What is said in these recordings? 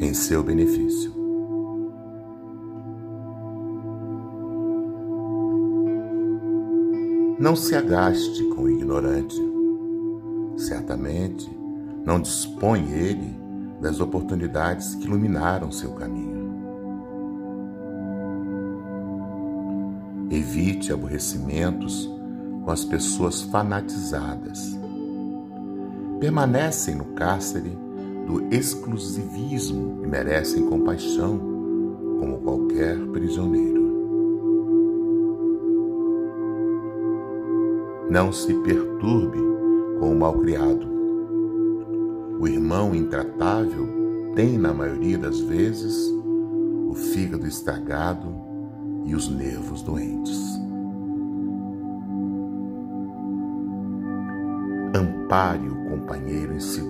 em seu benefício. Não se agaste com o ignorante. Certamente não dispõe ele das oportunidades que iluminaram seu caminho. Evite aborrecimentos com as pessoas fanatizadas. Permanecem no cárcere do exclusivismo e merecem compaixão como qualquer prisioneiro. Não se perturbe com o malcriado. O irmão intratável tem, na maioria das vezes, o fígado estragado e os nervos doentes. Ampare o companheiro inseguro.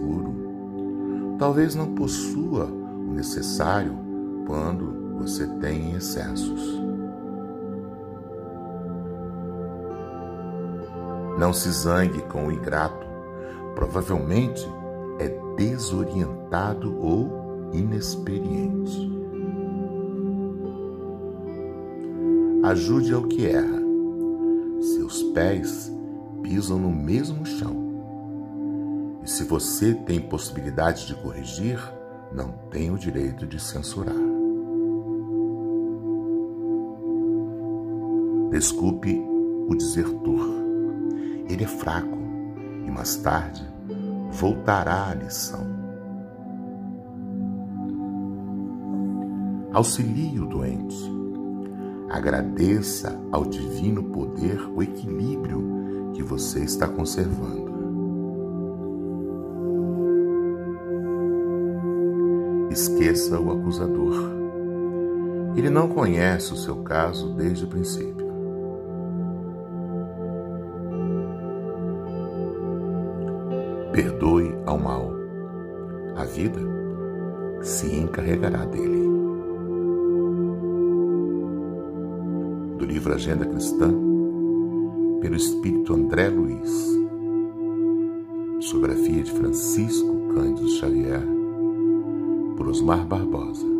Talvez não possua o necessário quando você tem excessos. Não se zangue com o ingrato. Provavelmente é desorientado ou inexperiente. Ajude ao que erra. Seus pés pisam no mesmo chão. Se você tem possibilidade de corrigir, não tem o direito de censurar. Desculpe o desertor. Ele é fraco e mais tarde voltará à lição. Auxilie o doente. Agradeça ao divino poder o equilíbrio que você está conservando. Esqueça o acusador. Ele não conhece o seu caso desde o princípio. Perdoe ao mal. A vida se encarregará dele. Do livro Agenda Cristã, pelo Espírito André Luiz. Psicografia de Francisco Cândido Xavier, por Barbosa.